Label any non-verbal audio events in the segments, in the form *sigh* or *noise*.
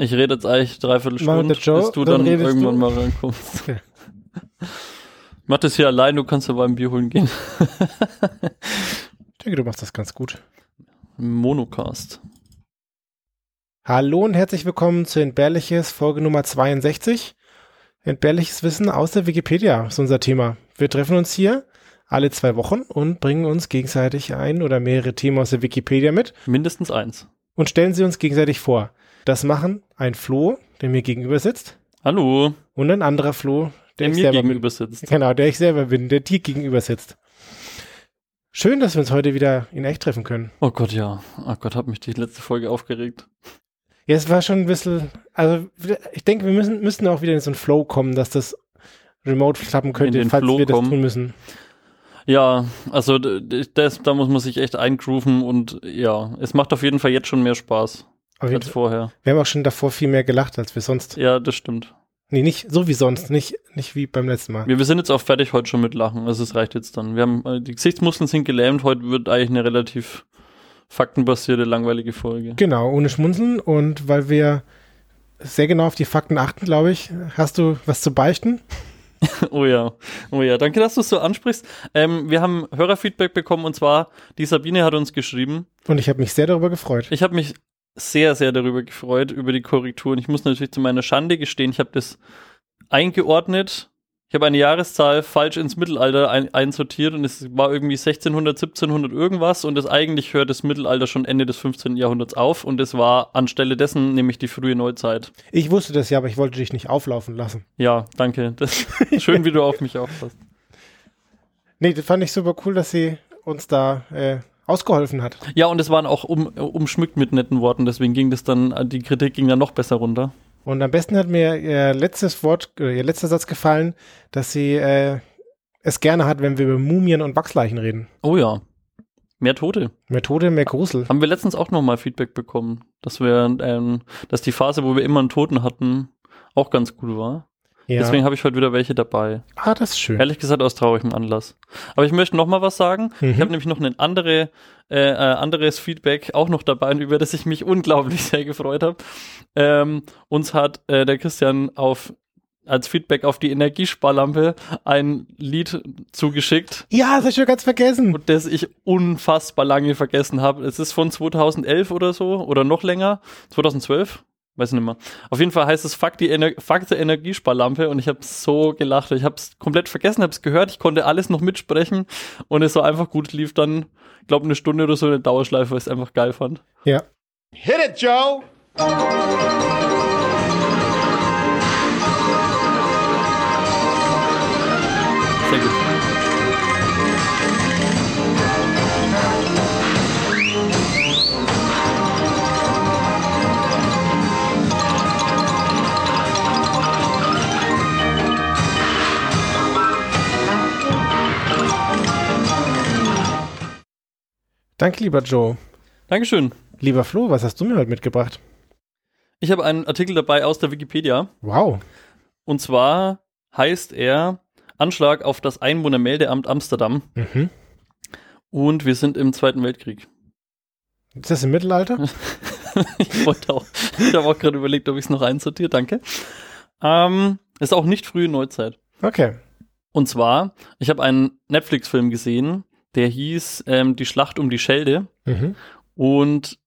Ich rede jetzt eigentlich dreiviertel Stunde, Joe, bis du dann dann, irgendwann du. mal reinkommst. Ich mach das hier allein, du kannst aber ein Bier holen gehen. Ich denke, du machst das ganz gut. Monocast. Hallo und herzlich willkommen zu Entbehrliches, Folge Nummer 62. Entbehrliches Wissen aus der Wikipedia ist unser Thema. Wir treffen uns hier alle zwei Wochen und bringen uns gegenseitig ein oder mehrere Themen aus der Wikipedia mit Mindestens eins. und stellen sie uns gegenseitig vor. Das machen ein Flo, der mir gegenüber sitzt, Hallo, und ein anderer Flo, der der, mir selber gegenüber sitzt. Genau, der ich selber bin, der dir gegenüber sitzt. Schön, dass wir uns heute wieder in echt treffen können. Oh Gott, ja. Oh Gott, hat mich die letzte Folge aufgeregt. Ja, es war schon ein bisschen, also ich denke, wir müssen, müssen auch wieder in so einen Flow kommen, dass das remote klappen könnte, den falls Flow wir das kommen. tun müssen. Ja, also das, da muss man sich echt eingrooven und ja, es macht auf jeden Fall jetzt schon mehr Spaß Jeden als Fall. vorher. Wir haben auch schon davor viel mehr gelacht, als wir sonst. Ja, das stimmt. Nee, nicht so wie sonst, nicht, nicht wie beim letzten Mal. Wir, wir sind jetzt auch fertig heute schon mit Lachen, also es reicht jetzt dann. Wir haben, äh, die Gesichtsmuskeln sind gelähmt, heute wird eigentlich eine relativ faktenbasierte, langweilige Folge. Genau, ohne Schmunzeln und weil wir sehr genau auf die Fakten achten, glaube ich. Hast du was zu beichten? *laughs* Oh ja, oh ja, danke, dass du es so ansprichst. Ähm, wir haben Hörerfeedback bekommen und zwar, die Sabine hat uns geschrieben, Und ich habe mich sehr darüber gefreut. Ich habe mich sehr, sehr darüber gefreut, über die Korrekturen. Ich muss natürlich zu meiner Schande gestehen, ich habe das eingeordnet. Ich habe eine Jahreszahl falsch ins Mittelalter ein einsortiert und es war irgendwie 1600, 1700 irgendwas und das eigentlich hört das Mittelalter schon Ende des 15. Jahrhunderts auf und es war anstelle dessen nämlich die frühe Neuzeit. Ich wusste das ja, aber ich wollte dich nicht auflaufen lassen. Ja, danke. Schön, wie du auf mich aufpasst. *laughs* Nee, das fand ich super cool, dass sie uns da äh, ausgeholfen hat. Ja, und es waren auch um, umschmückt mit netten Worten, deswegen ging das dann, die Kritik ging dann noch besser runter. Und am besten hat mir ihr letztes Wort, äh, ihr letzter Satz gefallen, dass sie äh, es gerne hat, wenn wir über Mumien und Wachsleichen reden. Oh ja. Mehr Tote. Mehr Tode, mehr Grusel. Haben wir letztens auch nochmal Feedback bekommen, dass wir, ähm, dass die Phase, wo wir immer einen Toten hatten, auch ganz gut war. Ja. Deswegen habe ich heute wieder welche dabei. ah, das ist schön. Ehrlich gesagt aus traurigem Anlass. Aber ich möchte noch mal was sagen. Mhm. Ich habe nämlich noch ein andere, äh, äh, anderes Feedback auch noch dabei, über das ich mich unglaublich *laughs* sehr gefreut habe. Ähm, uns hat äh, der Christian auf als Feedback auf die Energiesparlampe ein Lied zugeschickt, Ja, das hab ich schon ganz vergessen. und das ich unfassbar lange vergessen habe. Es ist von 2011 oder so oder noch länger, 2012, weiß nicht mehr. Auf jeden Fall heißt es Fuck die Ener Fuck the Energiesparlampe und ich habe so gelacht. Ich habe es komplett vergessen, habe es gehört, ich konnte alles noch mitsprechen und es war einfach gut, lief dann, glaube eine Stunde oder so eine Dauerschleife, weil ich es einfach geil fand. Ja. Hit it, Joe! Danke, lieber Joe. Dankeschön. Lieber Flo, was hast du mir heute mitgebracht? Ich habe einen Artikel dabei aus der Wikipedia. Wow. Und zwar heißt er Anschlag auf das Einwohnermeldeamt Amsterdam. Mhm. Und wir sind im Zweiten Weltkrieg. Ist das im Mittelalter? *laughs* ich wollte auch, ich habe auch gerade überlegt, ob ich es noch einsortiere, danke. Ähm, ist auch nicht frühe Neuzeit. Okay. Und zwar, ich habe einen Netflix-Film gesehen, der hieß ähm, Die Schlacht um die Schelde. Mhm. Und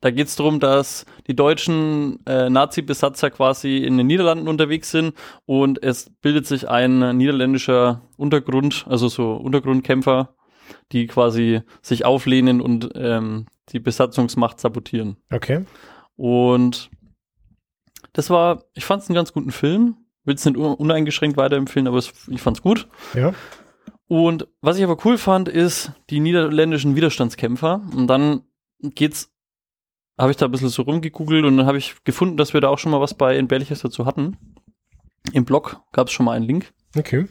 da geht es darum, dass die deutschen äh, Nazi-Besatzer quasi in den Niederlanden unterwegs sind und es bildet sich ein niederländischer Untergrund, also so Untergrundkämpfer, die quasi sich auflehnen und ähm, die Besatzungsmacht sabotieren. Okay. Und das war, ich fand es einen ganz guten Film. Will es nicht un- uneingeschränkt weiterempfehlen, aber es, ich fand's gut. Ja. Und was ich aber cool fand, ist die niederländischen Widerstandskämpfer. Und dann geht's, habe ich da ein bisschen so rumgegoogelt und dann habe ich gefunden, dass wir da auch schon mal was bei Entbehrliches dazu hatten. Im Blog gab es schon mal einen Link. Okay.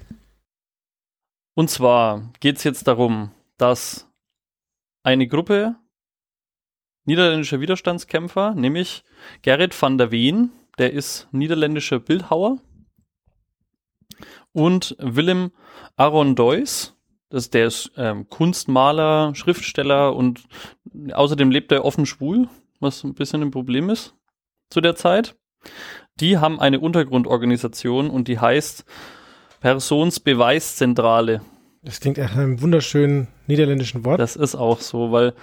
Und zwar geht's jetzt darum, dass eine Gruppe niederländischer Widerstandskämpfer, nämlich Gerrit van der Ween, der ist niederländischer Bildhauer, und Willem Arondeus, das, der ist ähm, Kunstmaler, Schriftsteller und außerdem lebt er offen schwul, was ein bisschen ein Problem ist. zu der Zeit. Die haben eine Untergrundorganisation und die heißt Personsbeweiszentrale. Das klingt nach einem wunderschönen niederländischen Wort. Das ist auch so, weil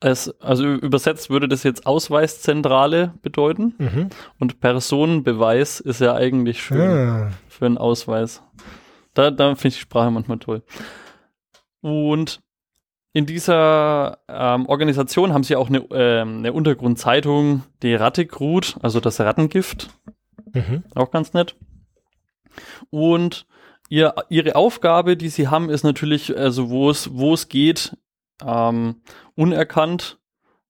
es, also übersetzt würde das jetzt Ausweiszentrale bedeuten Mhm. und Personenbeweis ist ja eigentlich schön Ah, für einen Ausweis. Da, da finde ich die Sprache manchmal toll. Und in dieser ähm, Organisation haben sie auch eine, ähm, eine Untergrundzeitung, die Rattegrut, also das Rattengift, mhm. auch ganz nett. Und ihr, ihre Aufgabe, die sie haben, ist natürlich, also wo es, wo es geht, ähm, unerkannt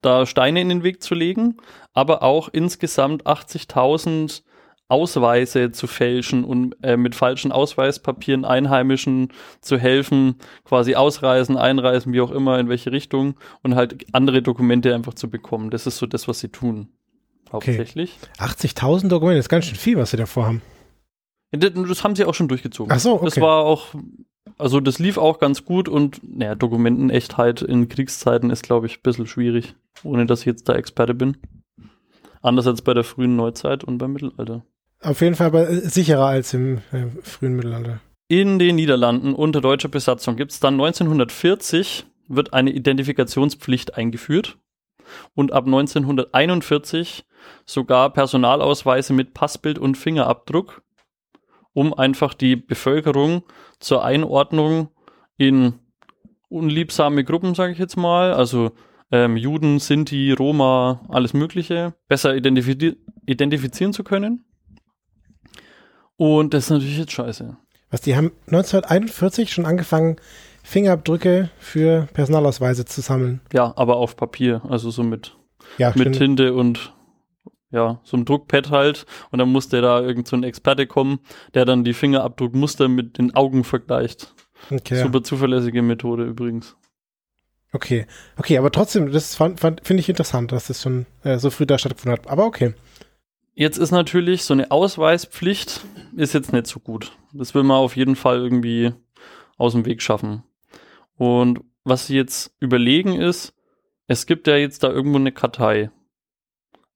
da Steine in den Weg zu legen, aber auch insgesamt 80.000 Ausweise zu fälschen und äh, mit falschen Ausweispapieren Einheimischen zu helfen, quasi ausreisen, einreisen, wie auch immer, in welche Richtung und halt andere Dokumente einfach zu bekommen. Das ist so das, was sie tun. Hauptsächlich. 80.000 Dokumente, das ist ganz schön viel, was sie davor haben. Das, das haben sie auch schon durchgezogen. Ach so, okay. Das war auch, also das lief auch ganz gut und naja, Dokumentenechtheit in Kriegszeiten ist, glaube ich, ein bisschen schwierig, ohne dass ich jetzt da Experte bin. Anders als bei der frühen Neuzeit und beim Mittelalter. Auf jeden Fall aber äh, sicherer als im äh, frühen Mittelalter. In den Niederlanden unter deutscher Besatzung gibt es dann 1940 wird eine Identifikationspflicht eingeführt und ab 1941 sogar Personalausweise mit Passbild und Fingerabdruck, um einfach die Bevölkerung zur Einordnung in unliebsame Gruppen, sage ich jetzt mal, also ähm, Juden, Sinti, Roma, alles Mögliche, besser identifizi identifizieren zu können. Und das ist natürlich jetzt scheiße. Was, die haben 1941 schon angefangen, Fingerabdrücke für Personalausweise zu sammeln. Ja, aber auf Papier, also so mit, Ja, mit stimmt. Tinte und ja, so ein Druckpad halt. Und dann musste da irgend so ein Experte kommen, der dann die Fingerabdruckmuster mit den Augen vergleicht. Okay, Super zuverlässige Methode übrigens. okay, okay, aber trotzdem, das finde ich interessant, dass das schon äh, so früh da stattgefunden hat. Aber okay. Jetzt ist natürlich so eine Ausweispflicht ist jetzt nicht so gut. Das will man auf jeden Fall irgendwie aus dem Weg schaffen. Und was sie jetzt überlegen ist, es gibt ja jetzt da irgendwo eine Kartei.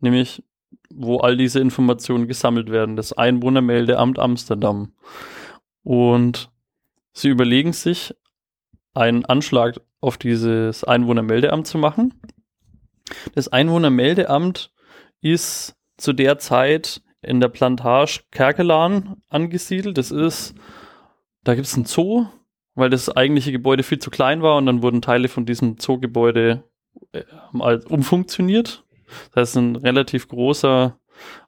Nämlich, wo all diese Informationen gesammelt werden. Das Einwohnermeldeamt Amsterdam. Und sie überlegen sich, einen Anschlag auf dieses Einwohnermeldeamt zu machen. Das Einwohnermeldeamt ist zu der Zeit in der Plantage Kerkelan angesiedelt. Das ist, da gibt es ein Zoo, weil das eigentliche Gebäude viel zu klein war und dann wurden Teile von diesem Zoogebäude äh, umfunktioniert. Das heißt, ein relativ großer,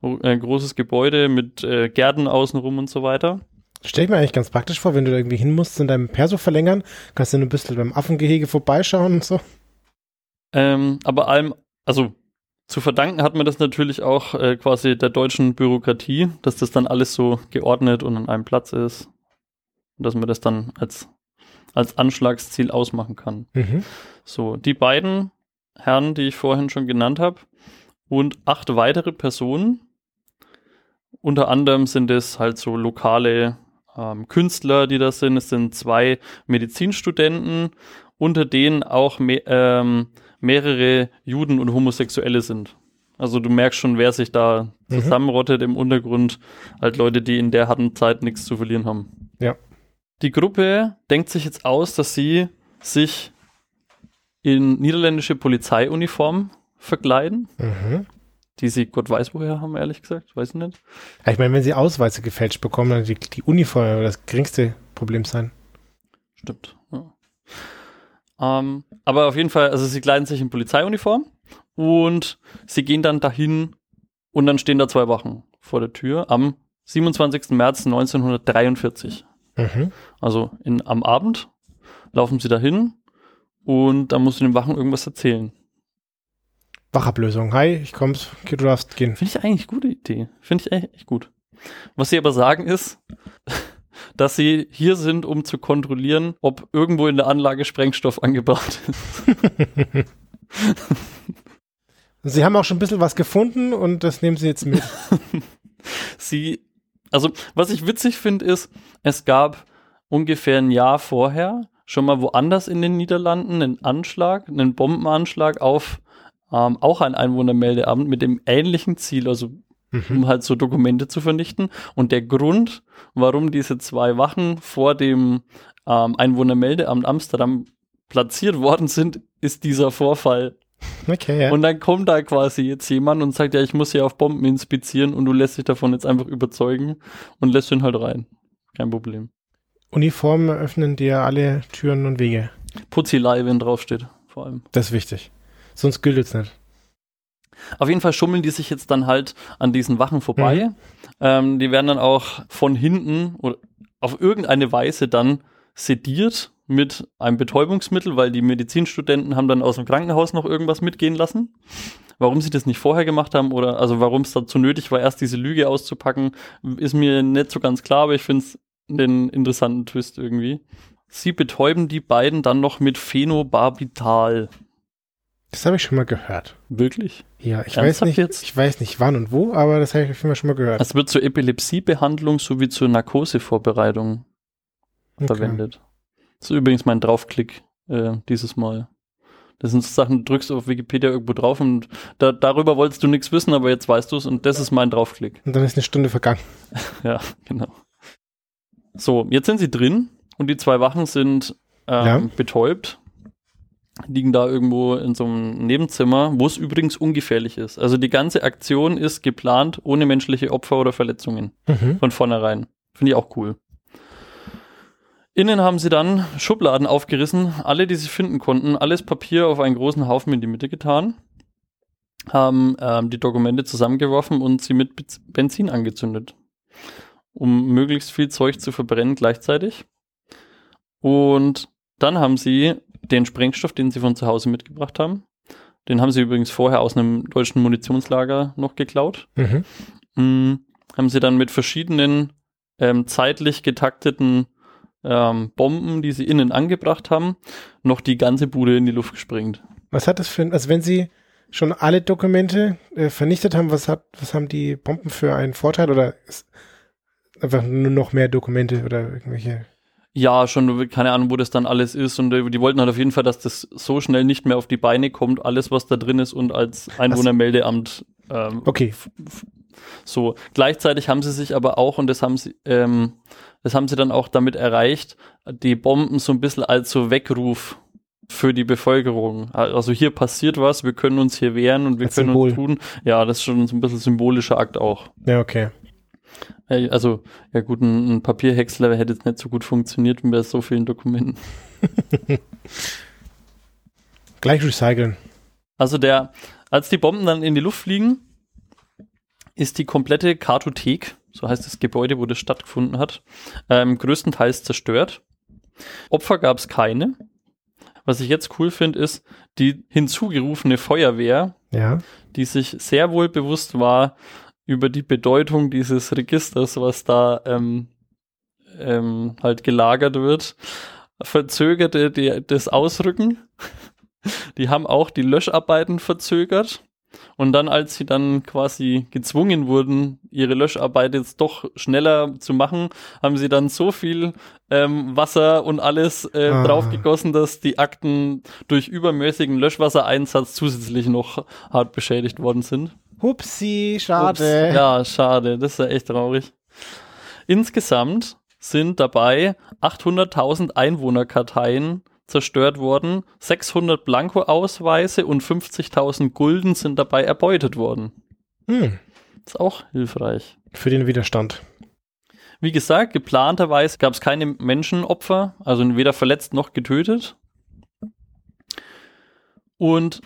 äh, großes Gebäude mit äh, Gärten außenrum und so weiter. Stell ich mir eigentlich ganz praktisch vor, wenn du da irgendwie hin musst in deinem Perso verlängern, kannst du ein bisschen beim Affengehege vorbeischauen und so. Ähm, aber allem, also zu verdanken hat man das natürlich auch äh, quasi der deutschen Bürokratie, dass das dann alles so geordnet und an einem Platz ist. Und dass man das dann als, als Anschlagsziel ausmachen kann. Mhm. So, die beiden Herren, die ich vorhin schon genannt habe, und acht weitere Personen. Unter anderem sind es halt so lokale ähm, Künstler, die das sind. Es sind zwei Medizinstudenten, unter denen auch me ähm, mehrere Juden und Homosexuelle sind. Also du merkst schon, wer sich da Mhm. zusammenrottet im Untergrund. Halt Leute, die in der harten Zeit nichts zu verlieren haben. Ja. Die Gruppe denkt sich jetzt aus, dass sie sich in niederländische Polizeiuniform verkleiden, Mhm. die sie Gott weiß woher haben, ehrlich gesagt, weiß ich nicht. Ja, ich meine, wenn sie Ausweise gefälscht bekommen, dann die, die Uniform das geringste Problem sein. Stimmt. Ja. Ähm, aber auf jeden Fall, also sie kleiden sich in Polizeiuniform und sie gehen dann dahin und dann stehen da zwei Wachen vor der Tür am 27. März 1943. Mhm. Also in, am Abend laufen sie dahin und dann musst du den Wachen irgendwas erzählen. Wachablösung. Hi, ich komm's. Okay, du darfst gehen. Finde ich eigentlich gute Idee. Finde ich echt, echt gut. Was sie aber sagen ist, *laughs* dass sie hier sind, um zu kontrollieren, ob irgendwo in der Anlage Sprengstoff angebracht ist. *laughs* Sie haben auch schon ein bisschen was gefunden und das nehmen sie jetzt mit. *laughs* Sie, also was ich witzig finde, ist, es gab ungefähr ein Jahr vorher schon mal woanders in den Niederlanden einen Anschlag, einen Bombenanschlag auf ähm, auch ein Einwohnermeldeamt mit dem ähnlichen Ziel, also Mhm. um halt so Dokumente zu vernichten. Und der Grund, warum diese zwei Wachen vor dem ähm, Einwohnermeldeamt Amsterdam platziert worden sind, ist dieser Vorfall. Okay, ja. Und dann kommt da quasi jetzt jemand und sagt, ja, ich muss hier auf Bomben inspizieren und du lässt dich davon jetzt einfach überzeugen und lässt ihn halt rein. Kein Problem. Uniformen öffnen dir alle Türen und Wege. Putzilei, wenn draufsteht, vor allem. Das ist wichtig. Sonst gilt es nicht. Auf jeden Fall schummeln die sich jetzt dann halt an diesen Wachen vorbei. Ähm, die werden dann auch von hinten oder auf irgendeine Weise dann sediert mit einem Betäubungsmittel, weil die Medizinstudenten haben dann aus dem Krankenhaus noch irgendwas mitgehen lassen. Warum sie das nicht vorher gemacht haben oder also warum es dazu nötig war, erst diese Lüge auszupacken, ist mir nicht so ganz klar, aber ich finde es einen interessanten Twist irgendwie. Sie betäuben die beiden dann noch mit Phenobarbital. Das habe ich schon mal gehört. Wirklich? Ja, ich weiß Ernsthaft nicht, jetzt? ich weiß nicht wann und wo, aber das habe ich auf jeden Fall schon mal gehört. Es wird zur Epilepsiebehandlung sowie zur Narkosevorbereitung Okay. verwendet. Das ist übrigens mein Draufklick äh, dieses Mal. Das sind so Sachen, du drückst auf Wikipedia irgendwo drauf und da, darüber wolltest du nichts wissen, aber jetzt weißt du es und das ist mein Draufklick. Und dann ist eine Stunde vergangen. *laughs* Ja, genau. So, jetzt sind sie drin und die zwei Wachen sind ähm, Ja. betäubt. Liegen da irgendwo in so einem Nebenzimmer, wo es übrigens ungefährlich ist. Also die ganze Aktion ist geplant ohne menschliche Opfer oder Verletzungen Mhm. von vornherein. Finde ich auch cool. Innen haben sie dann Schubladen aufgerissen, alle, die sie finden konnten, alles Papier auf einen großen Haufen in die Mitte getan, haben ähm, die Dokumente zusammengeworfen und sie mit Benzin angezündet, um möglichst viel Zeug zu verbrennen gleichzeitig. Und dann haben sie den Sprengstoff, den sie von zu Hause mitgebracht haben, den haben sie übrigens vorher aus einem deutschen Munitionslager noch geklaut, Mhm. mh, haben sie dann mit verschiedenen ähm, zeitlich getakteten ähm, Bomben, die sie innen angebracht haben, noch die ganze Bude in die Luft gesprengt. Was hat das für ein, also wenn Sie schon alle Dokumente äh, vernichtet haben, was hat, was haben die Bomben für einen Vorteil oder ist einfach nur noch mehr Dokumente oder irgendwelche? Ja, schon, keine Ahnung, wo das dann alles ist. Und äh, die wollten halt auf jeden Fall, dass das so schnell nicht mehr auf die Beine kommt, alles, was da drin ist und als Einwohnermeldeamt ähm, Okay, So, gleichzeitig haben sie sich aber auch, und das haben sie, ähm, das haben sie dann auch damit erreicht, die Bomben so ein bisschen als so Weckruf für die Bevölkerung. Also hier passiert was, wir können uns hier wehren und wir Als können Symbol. uns tun. Ja, das ist schon so ein bisschen symbolischer Akt auch. ja, okay. Also, ja gut, ein, ein Papierhäcksler hätte jetzt nicht so gut funktioniert wie bei so vielen Dokumenten. *laughs* Gleich recyceln. Also der, als die Bomben dann in die Luft fliegen, ist die komplette Kartothek, so heißt das Gebäude, wo das stattgefunden hat, ähm, größtenteils zerstört. Opfer gab es keine. Was ich jetzt cool finde, ist die hinzugerufene Feuerwehr, Ja. die sich sehr wohl bewusst war über die Bedeutung dieses Registers, was da ähm, ähm, halt gelagert wird, verzögerte die, das Ausrücken. *laughs* Die haben auch die Löscharbeiten verzögert. Und dann, als sie dann quasi gezwungen wurden, ihre Löscharbeit jetzt doch schneller zu machen, haben sie dann so viel ähm, Wasser und alles äh, Ah. draufgegossen, dass die Akten durch übermäßigen Löschwassereinsatz zusätzlich noch hart beschädigt worden sind. Hupsi, Ups. schade. Ja, schade. Das ist ja echt traurig. Insgesamt sind dabei 800.000 Einwohnerkarteien zerstört worden, 600 Blanko-Ausweise und 50.000 Gulden sind dabei erbeutet worden. Hm. Ist auch hilfreich. Für den Widerstand. Wie gesagt, geplanterweise gab es keine Menschenopfer, also weder verletzt noch getötet. Und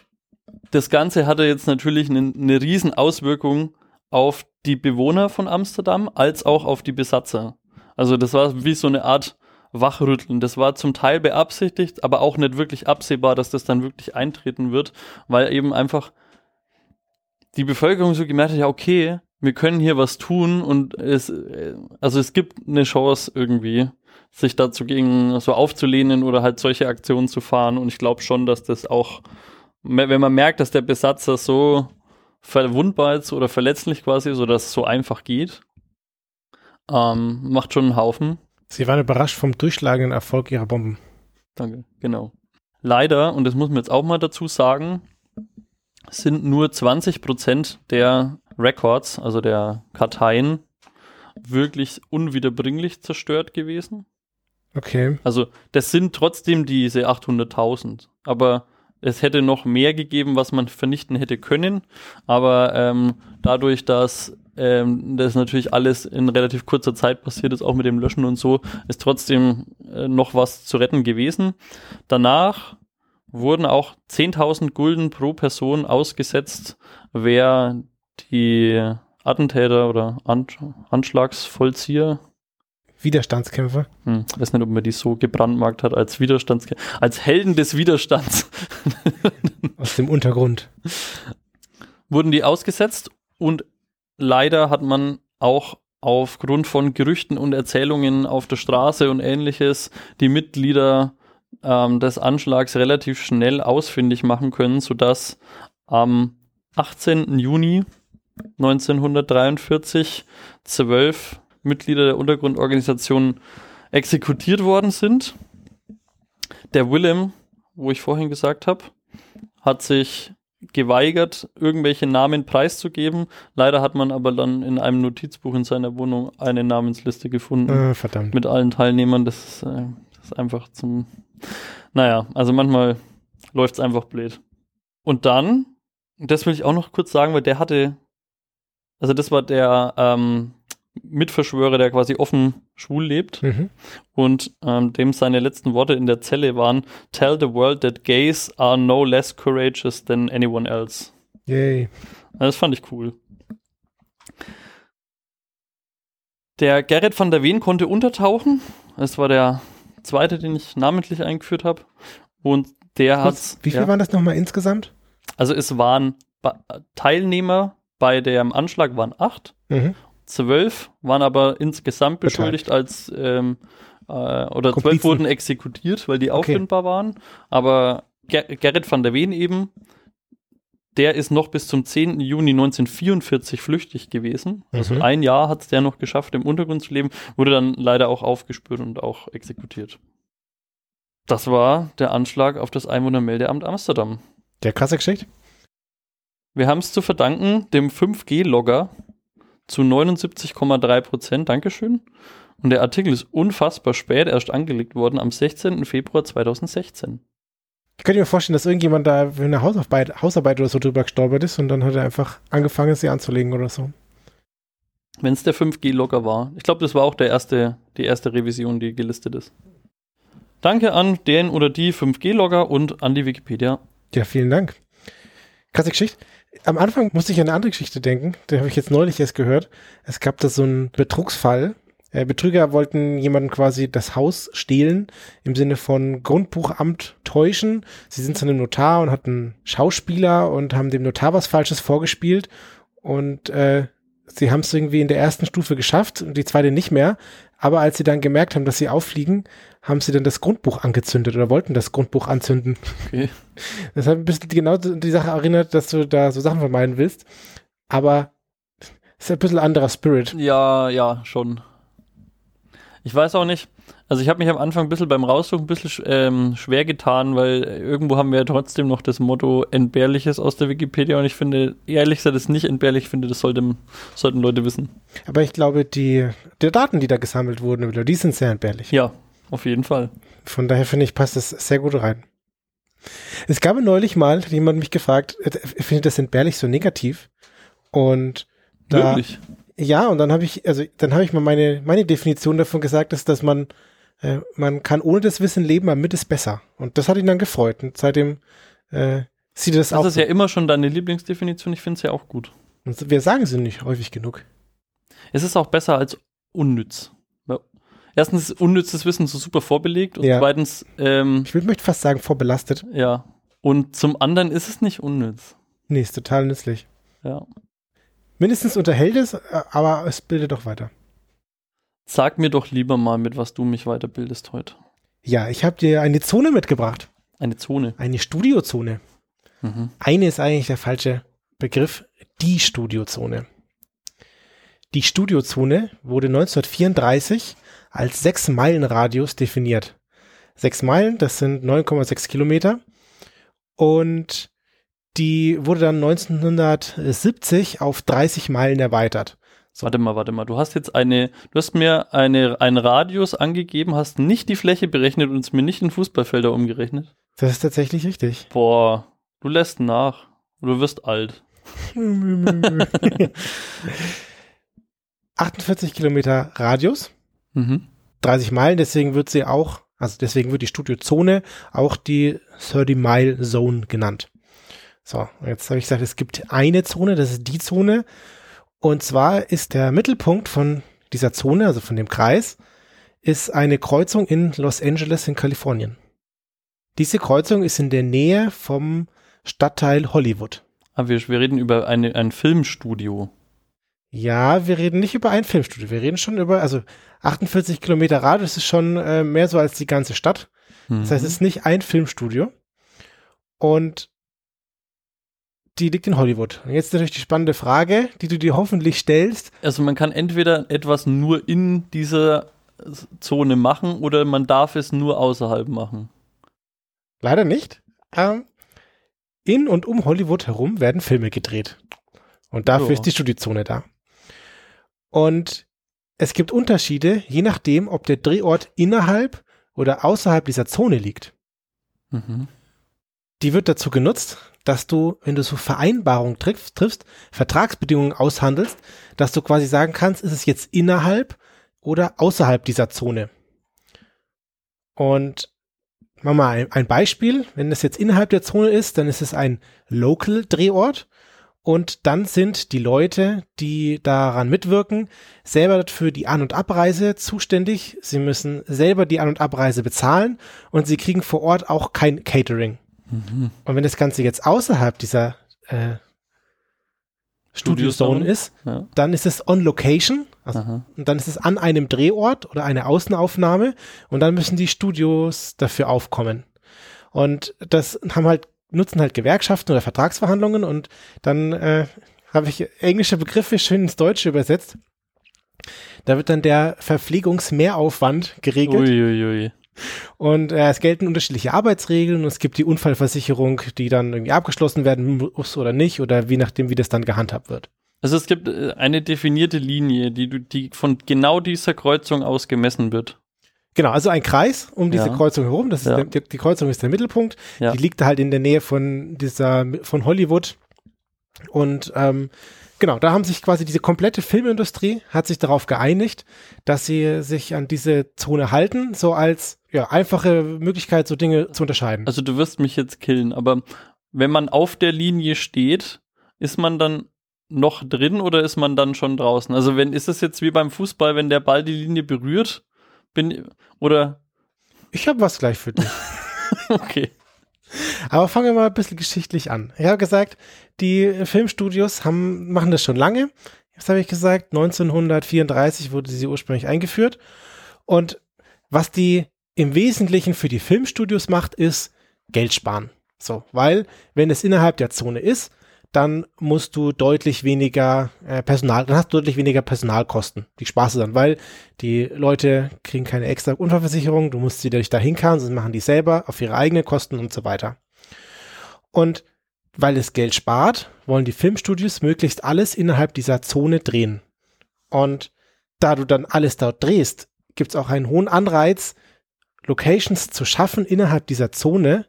das Ganze hatte jetzt natürlich eine, eine riesen Auswirkung auf die Bewohner von Amsterdam als auch auf die Besatzer. Also das war wie so eine Art Wachrütteln. Das war zum Teil beabsichtigt, aber auch nicht wirklich absehbar, dass das dann wirklich eintreten wird, weil eben einfach die Bevölkerung so gemerkt hat, ja okay, wir können hier was tun und es, äh, also es gibt eine Chance irgendwie, sich dazu gegen so aufzulehnen oder halt solche Aktionen zu fahren. Und ich glaube schon, dass das auch, wenn man merkt, dass der Besatzer so verwundbar ist oder verletzlich quasi ist oder dass es so einfach geht, ähm, macht schon einen Haufen. Sie waren überrascht vom durchschlagenden Erfolg ihrer Bomben. Danke, genau. Leider, und das muss man jetzt auch mal dazu sagen, sind nur 20 Prozent der Records, also der Karteien, wirklich unwiederbringlich zerstört gewesen. Okay. Also das sind trotzdem diese 800.000, aber es hätte noch mehr gegeben, was man vernichten hätte können, aber ähm, dadurch, dass ähm, das natürlich alles in relativ kurzer Zeit passiert ist, auch mit dem Löschen und so, ist trotzdem äh, noch was zu retten gewesen. Danach wurden auch 10.000 Gulden pro Person ausgesetzt, wer die Attentäter oder An Anschlagsvollzieher Widerstandskämpfer. hm, weiß nicht, ob man die so gebrandmarkt hat als Widerstandskämpfer, als Helden des Widerstands. *laughs* Aus dem Untergrund. wurden die ausgesetzt und leider hat man auch aufgrund von Gerüchten und Erzählungen auf der Straße und ähnliches die Mitglieder ähm, des Anschlags relativ schnell ausfindig machen können, sodass am 18. Juni 1943 zwölf Mitglieder der Untergrundorganisation exekutiert worden sind. Der Willem, wo ich vorhin gesagt habe, hat sich geweigert, irgendwelche Namen preiszugeben. Leider hat man aber dann in einem Notizbuch in seiner Wohnung eine Namensliste gefunden Ah, verdammt. mit allen Teilnehmern. Das ist, äh, das ist einfach zum. Naja, also manchmal läuft es einfach blöd. Und dann, das will ich auch noch kurz sagen, weil der hatte, also das war der ähm, Mitverschwörer, der quasi offen schwul lebt Mhm. und ähm, dem seine letzten Worte in der Zelle waren: Tell the world that gays are no less courageous than anyone else. Yay. Das fand ich cool. Der Gerrit van der Ween konnte untertauchen. Das war der zweite, den ich namentlich eingeführt habe. Und der hat. Wie viel waren das nochmal insgesamt? Also es waren Teilnehmer bei dem Anschlag waren acht, Mhm. Zwölf waren aber insgesamt Beteiligt. beschuldigt als ähm, äh, oder zwölf wurden exekutiert, weil die Okay. auffindbar waren. Aber Ger Gerrit van der Ween eben, der ist noch bis zum 10. Juni 1944 flüchtig gewesen. Also Mhm. ein Jahr hat es der noch geschafft, im Untergrund zu leben, wurde dann leider auch aufgespürt und auch exekutiert. Das war der Anschlag auf das Einwohnermeldeamt Amsterdam. Der krasse Geschichte? Wir haben es zu verdanken dem 5G-Logger zu 79,3 Prozent. Dankeschön. Und der Artikel ist unfassbar spät erst angelegt worden, am 16. Februar 2016. Ich könnte mir vorstellen, dass irgendjemand da für eine Hausarbeit, Hausarbeit oder so drüber gestolpert ist und dann hat er einfach angefangen, sie anzulegen oder so. Wenn es der 5G-Logger war. Ich glaube, das war auch der erste, die erste Revision, die gelistet ist. Danke an den oder die 5G-Logger und an die Wikipedia. Ja, vielen Dank. Krasse Geschichte. Am Anfang musste ich an eine andere Geschichte denken. Die habe ich jetzt neulich erst gehört. Es gab da so einen Betrugsfall. Äh, Betrüger wollten jemanden quasi das Haus stehlen, im Sinne von Grundbuchamt täuschen. Sie sind zu einem Notar und hatten Schauspieler und haben dem Notar was Falsches vorgespielt. Und äh, sie haben es irgendwie in der ersten Stufe geschafft und die zweite nicht mehr. Aber als sie dann gemerkt haben, dass sie auffliegen, haben sie dann das Grundbuch angezündet oder wollten das Grundbuch anzünden. Okay. *laughs* Das hat ein bisschen genau die Sache erinnert, dass du da so Sachen vermeiden willst. Aber es ist ein bisschen anderer Spirit. Ja, ja, schon. Ich weiß auch nicht. Also ich habe mich am Anfang ein bisschen beim Raussuchen ein bisschen sch- ähm, schwer getan, weil irgendwo haben wir ja trotzdem noch das Motto Entbehrliches aus der Wikipedia und ich finde, ehrlich gesagt, das ist nicht entbehrlich. Ich finde, das sollte, sollten Leute wissen. Aber ich glaube, die, die Daten, die da gesammelt wurden, die sind sehr entbehrlich. Ja, auf jeden Fall. Von daher finde ich, passt das sehr gut rein. Es gab neulich mal, jemand mich gefragt, äh, findet das entbehrlich so negativ? Und da, Wirklich. Ja, und dann habe ich, also dann habe ich mal meine, meine Definition davon gesagt, ist, dass man, äh, man kann ohne das Wissen leben, aber mit ist besser. Und das hat ihn dann gefreut. Und seitdem äh, sieht er das, Das auch. ist ja immer schon deine Lieblingsdefinition. Ich finde es ja auch gut. Und wir sagen sie nicht häufig genug. Es ist auch besser als unnütz. Erstens ist unnützes Wissen so super vorbelegt und Ja. zweitens, ähm, Ich will, möchte fast sagen, vorbelastet. ja. Und zum anderen ist es nicht unnütz. Nee, ist total nützlich. Ja. Mindestens unterhält es, äh, aber es bildet doch weiter. Sag mir doch lieber mal, mit was du mich weiterbildest heute. Ja, ich habe dir eine Zone mitgebracht. Eine Zone. Eine Studiozone. Mhm. Eine ist eigentlich der falsche Begriff. Die Studiozone. Die Studiozone wurde 1934 als 6-Meilen-Radius definiert. 6 Meilen, das sind 9,6 Kilometer. Und die wurde dann 1970 auf 30 Meilen erweitert. So. Warte mal, warte mal. Du hast jetzt eine, du hast mir eine, einen Radius angegeben, hast nicht die Fläche berechnet und es mir nicht in Fußballfelder umgerechnet. Das ist tatsächlich richtig. Boah, du lässt nach. Du wirst alt. *laughs* 48 Kilometer Radius, mhm. 30 Meilen, deswegen wird sie auch, also deswegen wird die Studiozone auch die 30 Mile Zone genannt. So, jetzt habe ich gesagt, es gibt eine Zone, das ist die Zone. Und zwar ist der Mittelpunkt von dieser Zone, also von dem Kreis, ist eine Kreuzung in Los Angeles in Kalifornien. Diese Kreuzung ist in der Nähe vom Stadtteil Hollywood. Aber wir, wir reden über eine, ein Filmstudio. Ja, wir reden nicht über ein Filmstudio. Wir reden schon über, also 48 Kilometer Radius ist schon äh, mehr so als die ganze Stadt. Mhm. Das heißt, es ist nicht ein Filmstudio. Und die liegt in Hollywood. Und jetzt natürlich die spannende Frage, die du dir hoffentlich stellst. Also man kann entweder etwas nur in dieser Zone machen oder man darf es nur außerhalb machen. Leider nicht. Ähm, in und um Hollywood herum werden Filme gedreht. Und dafür so. ist die Studiozone da. Und es gibt Unterschiede, je nachdem, ob der Drehort innerhalb oder außerhalb dieser Zone liegt. Mhm. Die wird dazu genutzt, dass du, wenn du so Vereinbarungen triffst, triffst, Vertragsbedingungen aushandelst, dass du quasi sagen kannst, ist es jetzt innerhalb oder außerhalb dieser Zone. Und machen mal ein Beispiel. Wenn es jetzt innerhalb der Zone ist, dann ist es ein Local-Drehort. Und dann sind die Leute, die daran mitwirken, selber für die An- und Abreise zuständig. Sie müssen selber die An- und Abreise bezahlen und sie kriegen vor Ort auch kein Catering. Mhm. Und wenn das Ganze jetzt außerhalb dieser äh, Studiozone ist, ja. dann ist es on location. Also, und dann ist es an einem Drehort oder eine Außenaufnahme und dann müssen die Studios dafür aufkommen. Und das haben halt nutzen halt Gewerkschaften oder Vertragsverhandlungen und dann äh, habe ich englische Begriffe schön ins Deutsche übersetzt. Da wird dann der Verpflegungsmehraufwand geregelt. Uiuiui. Ui, ui. Und äh, es gelten unterschiedliche Arbeitsregeln und es gibt die Unfallversicherung, die dann irgendwie abgeschlossen werden muss oder nicht oder je nachdem, wie das dann gehandhabt wird. Also es gibt äh, eine definierte Linie, die, die von genau dieser Kreuzung aus gemessen wird. Genau, also ein Kreis um diese ja. Kreuzung herum. Das ist ja. der, die Kreuzung ist der Mittelpunkt. Ja. Die liegt halt in der Nähe von dieser von Hollywood. Und ähm, genau, da haben sich quasi diese komplette Filmindustrie hat sich darauf geeinigt, dass sie sich an diese Zone halten, so als ja einfache Möglichkeit, so Dinge zu unterscheiden. Also du wirst mich jetzt killen, aber wenn man auf der Linie steht, ist man dann noch drin oder ist man dann schon draußen? Also wenn ist es jetzt wie beim Fußball, wenn der Ball die Linie berührt, bin, oder? Ich habe was gleich für dich. *laughs* okay. Aber fangen wir mal ein bisschen geschichtlich an. Ich habe gesagt, die Filmstudios haben, machen das schon lange. Jetzt habe ich gesagt, 1934 wurde sie ursprünglich eingeführt. Und was die im Wesentlichen für die Filmstudios macht, ist Geld sparen. So, weil wenn es innerhalb der Zone ist, dann musst du deutlich weniger äh, Personal, dann hast du deutlich weniger Personalkosten. Die sparst du dann, weil die Leute kriegen keine extra Unfallversicherung, du musst sie dadurch dahin kann, sonst machen die selber auf ihre eigenen Kosten und so weiter. Und weil es Geld spart, wollen die Filmstudios möglichst alles innerhalb dieser Zone drehen. Und da du dann alles dort drehst, gibt es auch einen hohen Anreiz, Locations zu schaffen innerhalb dieser Zone,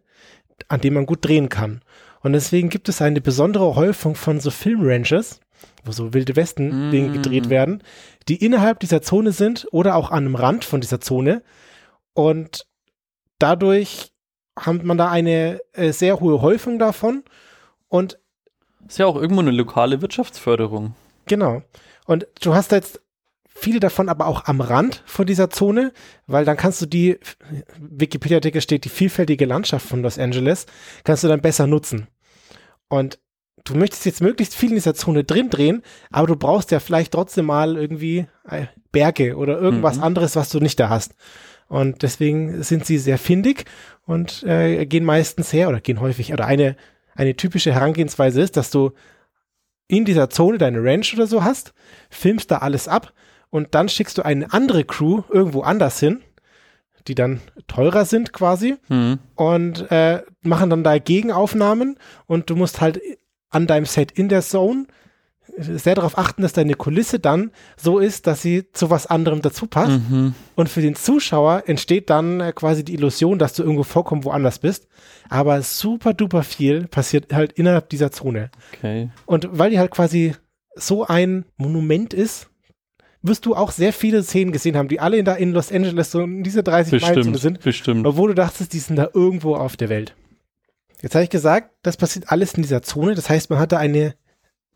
an dem man gut drehen kann. Und deswegen gibt es eine besondere Häufung von so Filmranches, wo so wilde Westen-Dinge mm. gedreht werden, die innerhalb dieser Zone sind oder auch an einem Rand von dieser Zone. Und dadurch hat man da eine äh, sehr hohe Häufung davon. Und ist ja auch irgendwo eine lokale Wirtschaftsförderung. Genau. Und du hast jetzt viele davon aber auch am Rand von dieser Zone, weil dann kannst du die, Wikipedia-Artikel steht, die vielfältige Landschaft von Los Angeles, kannst du dann besser nutzen. Und du möchtest jetzt möglichst viel in dieser Zone drin drehen, aber du brauchst ja vielleicht trotzdem mal irgendwie äh, Berge oder irgendwas mhm. anderes, was du nicht da hast. Und deswegen sind sie sehr findig und äh, gehen meistens her oder gehen häufig, oder eine, eine typische Herangehensweise ist, dass du in dieser Zone deine Ranch oder so hast, filmst da alles ab und dann schickst du eine andere Crew irgendwo anders hin, die dann teurer sind quasi Mhm. und äh, machen dann da Gegenaufnahmen und du musst halt an deinem Set in der Zone sehr darauf achten, dass deine Kulisse dann so ist, dass sie zu was anderem dazu passt. Mhm. Und für den Zuschauer entsteht dann äh, quasi die Illusion, dass du irgendwo vollkommen woanders bist. Aber super duper viel passiert halt innerhalb dieser Zone. Okay. Und weil die halt quasi so ein Monument ist, wirst du auch sehr viele Szenen gesehen haben, die alle in, da in Los Angeles so in diese 30 Meilen Bestimmt. sind, Bestimmt. obwohl du dachtest, die sind da irgendwo auf der Welt. Jetzt habe ich gesagt, das passiert alles in dieser Zone. Das heißt, man hat da eine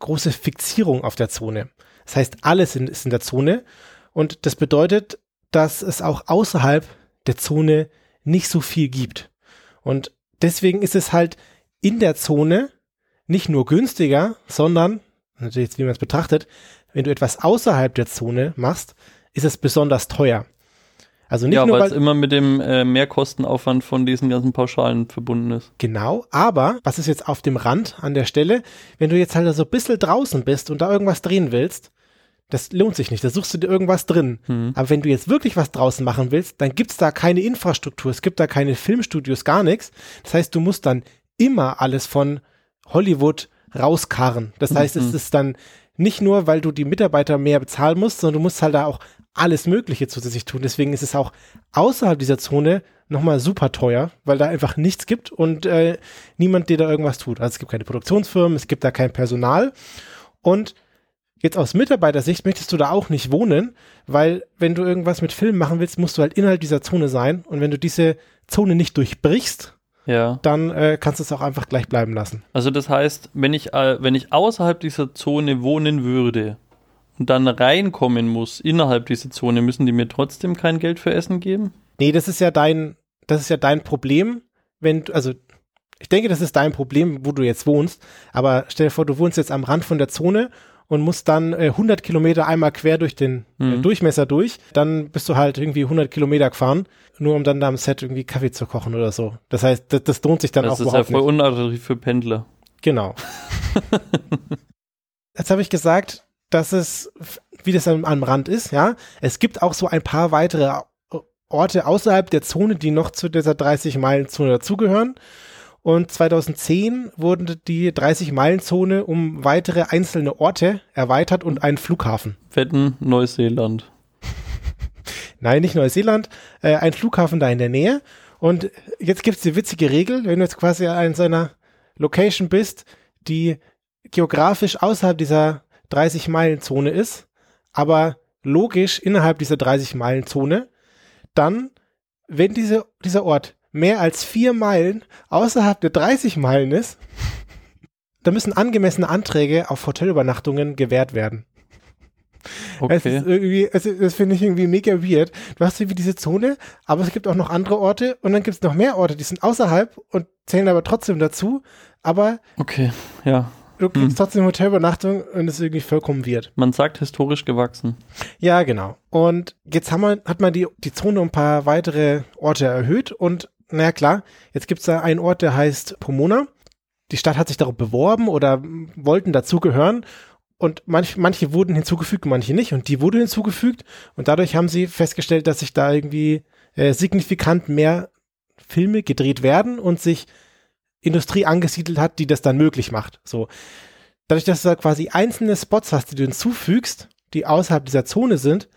große Fixierung auf der Zone. Das heißt, alles in, ist in der Zone. Und das bedeutet, dass es auch außerhalb der Zone nicht so viel gibt. Und deswegen ist es halt in der Zone nicht nur günstiger, sondern, natürlich jetzt, wie man es betrachtet, wenn du etwas außerhalb der Zone machst, ist es besonders teuer. Also nicht ja, nur, weil es immer mit dem äh, Mehrkostenaufwand von diesen ganzen Pauschalen verbunden ist. Genau, aber was ist jetzt auf dem Rand an der Stelle? Wenn du jetzt halt so ein bisschen draußen bist und da irgendwas drehen willst, das lohnt sich nicht, da suchst du dir irgendwas drin. Mhm. Aber wenn du jetzt wirklich was draußen machen willst, dann gibt's da keine Infrastruktur, es gibt da keine Filmstudios, gar nichts. Das heißt, du musst dann immer alles von Hollywood rauskarren. Das heißt, es Mhm. ist dann nicht nur, weil du die Mitarbeiter mehr bezahlen musst, sondern du musst halt da auch alles Mögliche zusätzlich tun. Deswegen ist es auch außerhalb dieser Zone nochmal super teuer, weil da einfach nichts gibt und äh, niemand dir da irgendwas tut. Also es gibt keine Produktionsfirmen, es gibt da kein Personal. Und jetzt aus Mitarbeitersicht möchtest du da auch nicht wohnen, weil wenn du irgendwas mit Film machen willst, musst du halt innerhalb dieser Zone sein. Und wenn du diese Zone nicht durchbrichst, Ja. dann äh, kannst du es auch einfach gleich bleiben lassen. Also das heißt, wenn ich, äh, wenn ich außerhalb dieser Zone wohnen würde und dann reinkommen muss innerhalb dieser Zone, müssen die mir trotzdem kein Geld für Essen geben? Nee, das ist ja dein, das ist ja dein Problem, wenn du, also ich denke, das ist dein Problem, wo du jetzt wohnst, aber stell dir vor, du wohnst jetzt am Rand von der Zone und musst dann äh, 100 Kilometer einmal quer durch den äh, Mhm. Durchmesser durch, dann bist du halt irgendwie 100 Kilometer gefahren, nur um dann da am Set irgendwie Kaffee zu kochen oder so. Das heißt, das, das lohnt sich dann das auch ist ja überhaupt voll nicht. unattraktiv für Pendler. Genau. *laughs* Jetzt habe ich gesagt, dass es, wie das am, am Rand ist, ja. Es gibt auch so ein paar weitere Orte außerhalb der Zone, die noch zu dieser 30-Meilen-Zone dazugehören. Und 2010 wurde die 30-Meilen-Zone um weitere einzelne Orte erweitert und einen Flughafen. Wetten, Neuseeland. *laughs* Nein, nicht Neuseeland, äh, ein Flughafen da in der Nähe. Und jetzt gibt's die witzige Regel, wenn du jetzt quasi an so einer Location bist, die geografisch außerhalb dieser 30-Meilen-Zone ist, aber logisch innerhalb dieser 30-Meilen-Zone, dann, wenn diese, dieser Ort mehr als vier Meilen außerhalb der 30 Meilen ist, dann müssen angemessene Anträge auf Hotelübernachtungen gewährt werden. Es Okay. ist irgendwie, es, ist- das finde ich irgendwie mega weird. Du hast irgendwie diese Zone, aber es gibt auch noch andere Orte und dann gibt es noch mehr Orte, die sind außerhalb und zählen aber trotzdem dazu, aber Okay, ja. du kriegst Hm. trotzdem Hotelübernachtung und es ist irgendwie vollkommen weird. Man sagt historisch gewachsen. Ja, genau. Und jetzt haben wir, hat man die, die Zone um ein paar weitere Orte erhöht und naja klar, jetzt gibt es da einen Ort, der heißt Pomona. Die Stadt hat sich darauf beworben oder wollten dazugehören und manch, manche wurden hinzugefügt, manche nicht und die wurde hinzugefügt und dadurch haben sie festgestellt, dass sich da irgendwie äh, signifikant mehr Filme gedreht werden und sich Industrie angesiedelt hat, die das dann möglich macht. So. Dadurch, dass du da quasi einzelne Spots hast, die du hinzufügst, die außerhalb dieser Zone sind,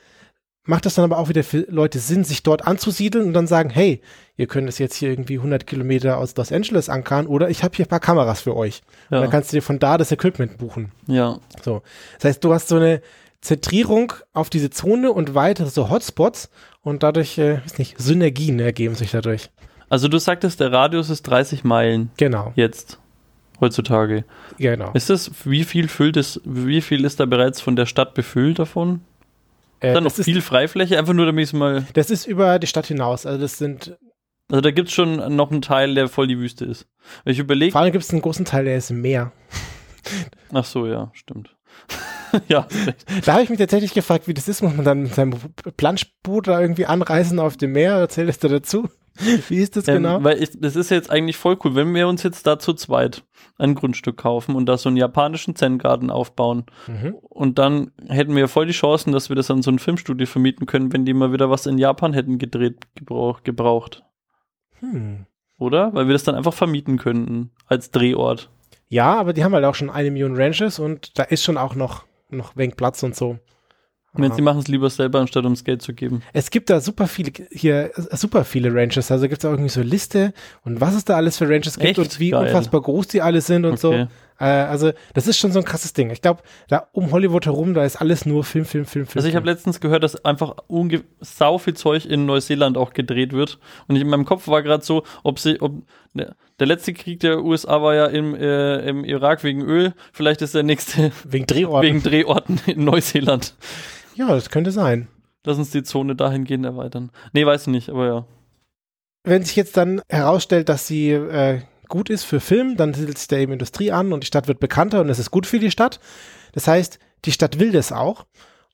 macht das dann aber auch wieder für Leute Sinn, sich dort anzusiedeln und dann sagen, hey, ihr könnt es jetzt hier irgendwie 100 Kilometer aus Los Angeles ankern oder ich habe hier ein paar Kameras für euch. Und Ja. dann kannst du dir von da das Equipment buchen. ja. So. Das heißt, du hast so eine Zentrierung auf diese Zone und weitere so Hotspots und dadurch, äh, weiß nicht, Synergien ergeben sich dadurch. Also du sagtest, der Radius ist 30 Meilen Genau, jetzt, heutzutage. genau. Ist das, wie viel füllt es, wie viel ist da bereits von der Stadt befüllt davon? Äh, Dann noch ist, viel Freifläche, einfach nur damit ich es mal. das ist über die Stadt hinaus. Also das sind, Also da gibt es schon noch einen Teil, der voll die Wüste ist. Wenn ich überlege. vor allem gibt es einen großen Teil, der ist im Meer. Ach so, ja, stimmt. *laughs* ja. Da habe ich mich tatsächlich gefragt, wie das ist. Muss man dann mit seinem Planschboot da irgendwie anreisen auf dem Meer? Erzähl es da dazu? *laughs* Wie ist das Ähm, genau? Weil ich, das ist jetzt eigentlich voll cool, wenn wir uns jetzt da zu zweit ein Grundstück kaufen und da so einen japanischen Zen-Garten aufbauen. Mhm. Und dann hätten wir voll die Chancen, dass wir das an so ein Filmstudio vermieten können, wenn die mal wieder was in Japan hätten gedreht, gebrauch, gebraucht. Hm. Oder? Weil wir das dann einfach vermieten könnten als Drehort. Ja, aber die haben halt auch schon eine Million Ranches und da ist schon auch noch, noch wenig Platz und so. Wenn sie machen es lieber selber, anstatt ums Geld zu geben. Es gibt da super viele, hier, super viele Ranches. Also gibt es auch irgendwie so Liste und was es da alles für Ranches gibt Echt? und wie Geil. unfassbar groß die alle sind und so. Äh, also, das ist schon so ein krasses Ding. Ich glaube, da um Hollywood herum, da ist alles nur Film, Film, Film, Film. Also ich habe letztens gehört, dass einfach sau viel Zeug in Neuseeland auch gedreht wird. Und in meinem Kopf war gerade so, ob sie, ob der, der letzte Krieg der USA war ja im, äh, im Irak wegen Öl. Vielleicht ist der nächste *laughs* Wegen Drehorten. wegen Drehorten in Neuseeland. ja, das könnte sein. Lass uns die Zone dahingehend erweitern. Nee, weiß ich nicht, aber ja. Wenn sich jetzt dann herausstellt, dass sie äh, gut ist für Film, dann siedelt sich da eben Industrie an und die Stadt wird bekannter und es ist gut für die Stadt. Das heißt, die Stadt will das auch.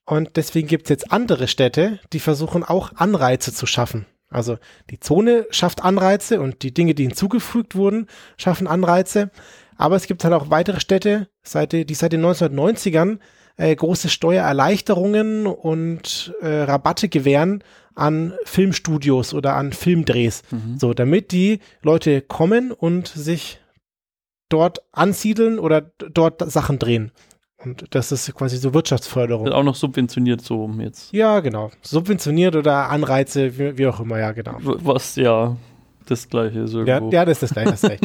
Und deswegen gibt es jetzt andere Städte, die versuchen auch Anreize zu schaffen. Also die Zone schafft Anreize und die Dinge, die hinzugefügt wurden, schaffen Anreize. Aber es gibt halt auch weitere Städte, die seit den 1990ern äh, große Steuererleichterungen und äh, Rabatte gewähren an Filmstudios oder an Filmdrehs. Mhm. So, damit die Leute kommen und sich dort ansiedeln oder dort Sachen drehen. Und das ist quasi so Wirtschaftsförderung. Auch noch subventioniert so jetzt. Ja, genau. Subventioniert oder Anreize, wie, wie auch immer, ja, genau. Was ja das gleiche ist Ja, irgendwo. ja, das ist das gleiche, das *laughs* recht.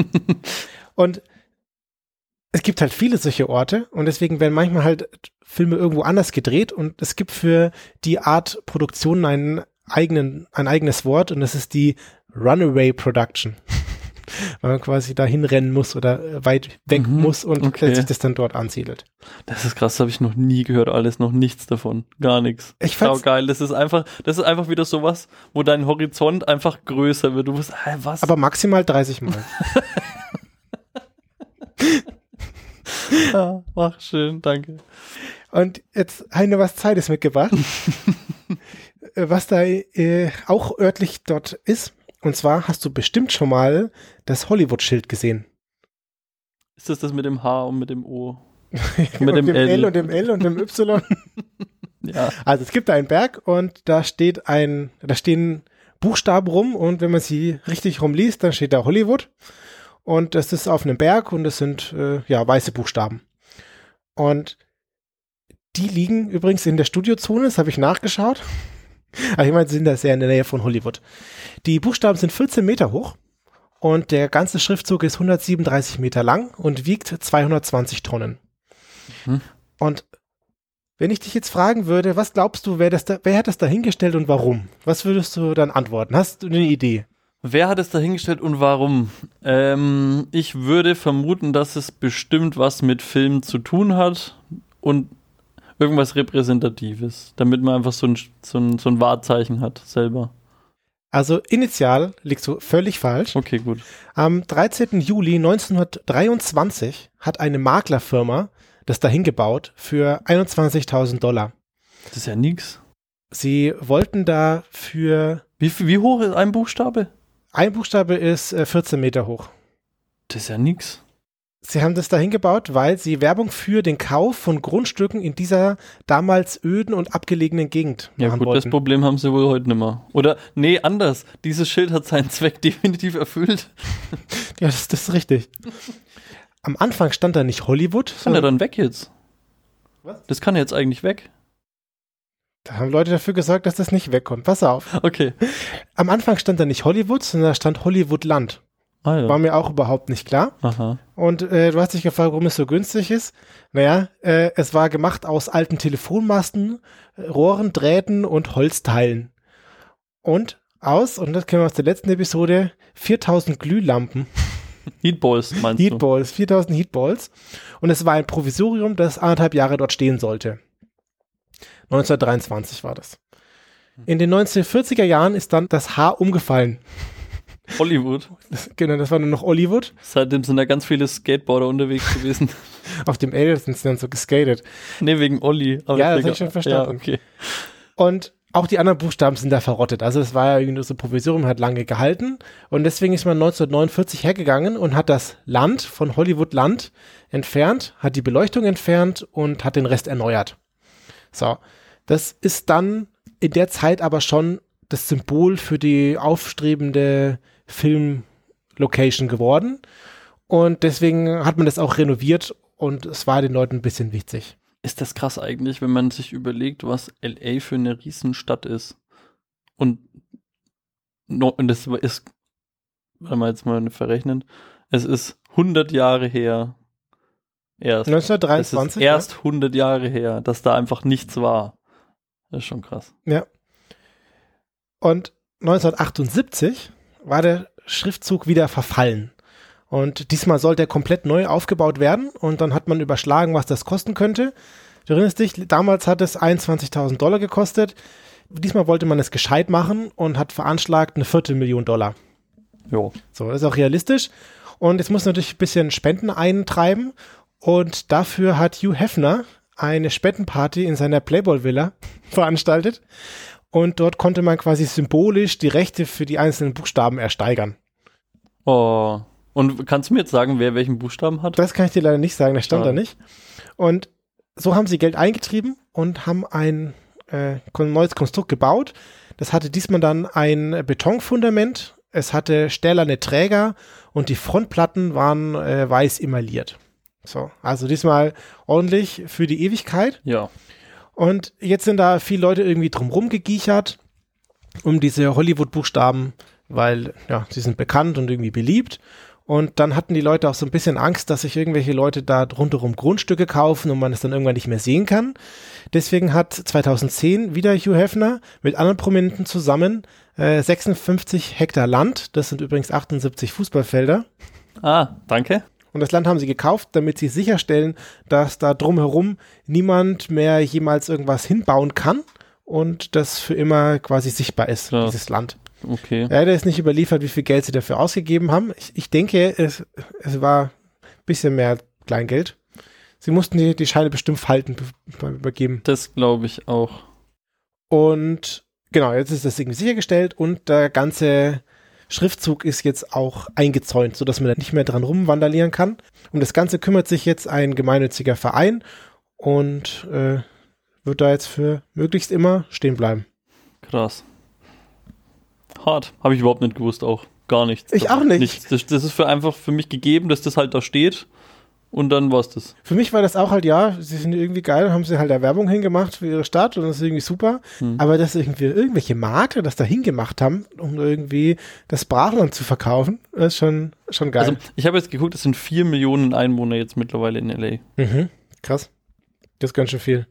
Und es gibt halt viele solche Orte und deswegen werden manchmal halt Filme irgendwo anders gedreht und es gibt für die Art Produktion einen eigenen, ein eigenes Wort und das ist die Runaway Production. *laughs* Weil man quasi dahin rennen muss oder äh, weit weg Mhm, muss und okay. sich das dann dort ansiedelt. Das ist krass, habe ich noch nie gehört, alles noch nichts davon. Gar nichts. Ich fand's, geil. Das ist einfach, das ist einfach wieder sowas, wo dein Horizont einfach größer wird. Du musst, hä, was? aber maximal 30 Mal. ja, *laughs* ach, schön, danke. Und jetzt Heine, was Zweites mitgebracht, *laughs* was da äh, auch örtlich dort ist. Und zwar hast du bestimmt schon mal das Hollywood-Schild gesehen. Ist das das mit dem H und mit dem O? Mit *laughs* Mit dem dem L. L und dem L und dem Y. *laughs* Ja. Also es gibt da einen Berg und da steht ein, da stehen Buchstaben rum und wenn man sie richtig rumliest, dann steht da Hollywood. Und das ist auf einem Berg und das sind äh, ja weiße Buchstaben. Und die liegen übrigens in der Studiozone, das habe ich nachgeschaut. Aber ich meine, sie sind da sehr in der Nähe von Hollywood. Die Buchstaben sind 14 Meter hoch und der ganze Schriftzug ist 137 Meter lang und wiegt 220 Tonnen. Mhm. Und wenn ich dich jetzt fragen würde, was glaubst du, wer, das da, wer hat das da hingestellt und warum? Was würdest du dann antworten? Hast du eine Idee? Wer hat es dahingestellt und warum? Ähm, ich würde vermuten, dass es bestimmt was mit Film zu tun hat und irgendwas Repräsentatives, damit man einfach so ein, so ein, so ein Wahrzeichen hat selber. Also initial liegst du völlig falsch. Okay, gut. Am 13. Juli 1923 hat eine Maklerfirma das dahin gebaut für 21.000 Dollar. Das ist ja nix. Sie wollten da für Wie, wie hoch ist ein Buchstabe? ein Buchstabe ist äh, 14 Meter hoch. Das ist ja nix. Sie haben das dahin gebaut, weil sie Werbung für den Kauf von Grundstücken in dieser damals öden und abgelegenen Gegend Ja machen gut, das wollten. Problem haben sie wohl heute nicht mehr. Oder, nee, anders. Dieses Schild hat seinen Zweck *laughs* definitiv erfüllt. Ja, das, das ist richtig. Am Anfang stand da nicht Hollywood, Kann er sondern dann weg jetzt? Was? Das kann jetzt eigentlich weg. da haben Leute dafür gesorgt, dass das nicht wegkommt. Pass auf. Okay. Am Anfang stand da nicht Hollywood, sondern da stand Hollywoodland. Ah ja. War mir auch überhaupt nicht klar. Aha. Und äh, du hast dich gefragt, warum es so günstig ist. Naja, äh, es war gemacht aus alten Telefonmasten, Rohren, Drähten und Holzteilen. Und aus, und das kennen wir aus der letzten Episode, 4000 Glühlampen, *laughs* Heatballs meinst du? Heatballs, 4000 Heatballs. Und es war ein Provisorium, das anderthalb Jahre dort stehen sollte. 1923 war das. In den 1940er Jahren ist dann das Haar umgefallen. Hollywood. Das, genau, das war nur noch Hollywood. Seitdem sind da ganz viele Skateboarder unterwegs gewesen. *laughs* Auf dem L sind sie dann so geskatet. nee, wegen Olli. Ja, das ich hab ich schon verstanden. Ja, okay. Und auch die anderen Buchstaben sind da verrottet. Also es war ja irgendwie nur so ein Provisorium, hat lange gehalten. Und deswegen ist man 1949 hergegangen und hat das Land von Hollywood Land entfernt, hat die Beleuchtung entfernt und hat den Rest erneuert. So, das ist dann in der Zeit aber schon das Symbol für die aufstrebende Filmlocation geworden. Und deswegen hat man das auch renoviert und es war den Leuten ein bisschen wichtig. Ist das krass eigentlich, wenn man sich überlegt, was LA für eine Riesenstadt ist. Und, und das ist, wenn man jetzt mal verrechnen, es ist 100 Jahre her. Erst. 1923. Es ist erst ja. 100 Jahre her, dass da einfach nichts war. Das ist schon krass. Ja. Und 1978 war der Schriftzug wieder verfallen. Und diesmal sollte er komplett neu aufgebaut werden. Und dann hat man überschlagen, was das kosten könnte. Du erinnerst dich, damals hat es 21.000 Dollar gekostet. Diesmal wollte man es gescheit machen und hat veranschlagt eine Viertelmillion Dollar. Jo. So, das ist auch realistisch. Und jetzt muss natürlich ein bisschen Spenden eintreiben. Und dafür hat Hugh Hefner eine Spendenparty in seiner Playboy-Villa *laughs* veranstaltet. Und dort konnte man quasi symbolisch die Rechte für die einzelnen Buchstaben ersteigern. Oh. Und kannst du mir jetzt sagen, wer welchen Buchstaben hat? Das kann ich dir leider nicht sagen, der stand ja. da nicht. Und so haben sie Geld eingetrieben und haben ein äh, neues Konstrukt gebaut. Das hatte diesmal dann ein Betonfundament, es hatte stählerne Träger und die Frontplatten waren äh, weiß emailliert. So, also diesmal ordentlich für die Ewigkeit. Ja. Und jetzt sind da viele Leute irgendwie drumrum gegiechert um diese Hollywood-Buchstaben, weil ja, sie sind bekannt und irgendwie beliebt. Und dann hatten die Leute auch so ein bisschen Angst, dass sich irgendwelche Leute da rundherum Grundstücke kaufen und man es dann irgendwann nicht mehr sehen kann. Deswegen hat 2010 wieder Hugh Hefner mit anderen Prominenten zusammen äh, 56 Hektar Land, das sind übrigens 78 Fußballfelder. Ah, danke. Und das Land haben sie gekauft, damit sie sicherstellen, dass da drumherum niemand mehr jemals irgendwas hinbauen kann und das für immer quasi sichtbar ist, ja. dieses Land. Okay. Leider ist nicht überliefert, wie viel Geld sie dafür ausgegeben haben. Ich, ich denke, es, es war ein bisschen mehr Kleingeld. Sie mussten die, die Scheine bestimmt falten übergeben. Das glaube ich auch. Und genau, jetzt ist das irgendwie sichergestellt und der ganze Schriftzug ist jetzt auch eingezäunt, sodass man da nicht mehr dran rumvandalieren kann. Um das Ganze kümmert sich jetzt ein gemeinnütziger Verein und äh, wird da jetzt für möglichst immer stehen bleiben. Krass. Hart. Habe ich überhaupt nicht gewusst auch. Gar nichts. Ich auch nicht. Nichts. Das, das, ist für einfach für mich gegeben, dass das halt da steht. Und dann war's das. Für mich war das auch halt, ja, sie sind irgendwie geil, haben sie halt da Werbung hingemacht für ihre Stadt und das ist irgendwie super. Hm. Aber dass irgendwie irgendwelche Marke das da hingemacht haben, um irgendwie das Brachland zu verkaufen, ist schon, schon geil. Also, ich habe jetzt geguckt, es sind vier Millionen Einwohner jetzt mittlerweile in LA. Mhm. Krass. Das ist ganz schön viel.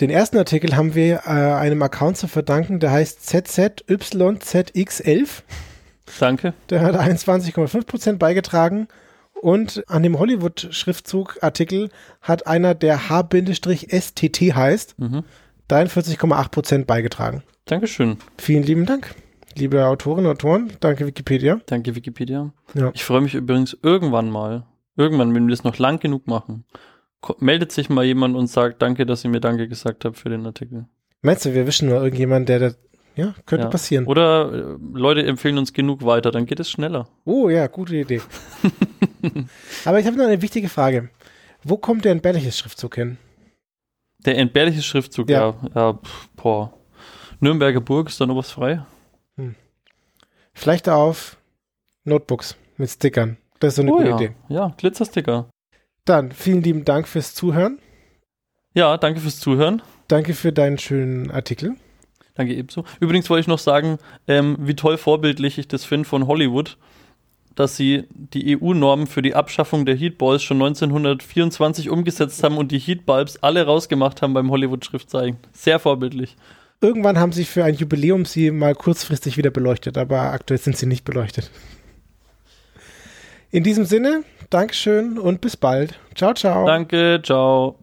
Den ersten Artikel haben wir äh, einem Account zu verdanken, der heißt ZZYZX11. Danke. Der hat 21,5% beigetragen. Und an dem Hollywood-Schriftzug-Artikel hat einer, der H-STT heißt, mhm. 43,8% beigetragen. Dankeschön. Vielen lieben Dank, liebe Autorinnen und Autoren. Danke, Wikipedia. Danke, Wikipedia. Ja. Ich freue mich übrigens irgendwann mal, irgendwann, wenn wir das noch lang genug machen, meldet sich mal jemand und sagt, danke, dass ihr mir Danke gesagt habt für den Artikel. Meinst du, wir wischen mal irgendjemanden, der da, ja, könnte ja. passieren. Oder äh, Leute empfehlen uns genug weiter, dann geht es schneller. Oh ja, gute Idee. *laughs* Aber ich habe noch eine wichtige Frage. Wo kommt der entbehrliche Schriftzug hin? Der entbehrliche Schriftzug, ja. Ja, ja pff, boah. Nürnberger Burg ist da noch was frei? Hm. Vielleicht auf Notebooks mit Stickern. Das ist so eine oh, gute ja. Idee. Ja, Glitzersticker. Dann vielen lieben Dank fürs Zuhören. Ja, danke fürs Zuhören. Danke für deinen schönen Artikel. Danke ebenso. Übrigens wollte ich noch sagen, ähm, wie toll vorbildlich ich das finde von Hollywood, dass sie die EU-Normen für die Abschaffung der Heatballs schon 1924 umgesetzt haben und die Heatbulbs alle rausgemacht haben beim Hollywood-Schriftzeichen. Sehr vorbildlich. Irgendwann haben sie für ein Jubiläum sie mal kurzfristig wieder beleuchtet, aber aktuell sind sie nicht beleuchtet. In diesem Sinne, Dankeschön und bis bald. Ciao, ciao. Danke, ciao.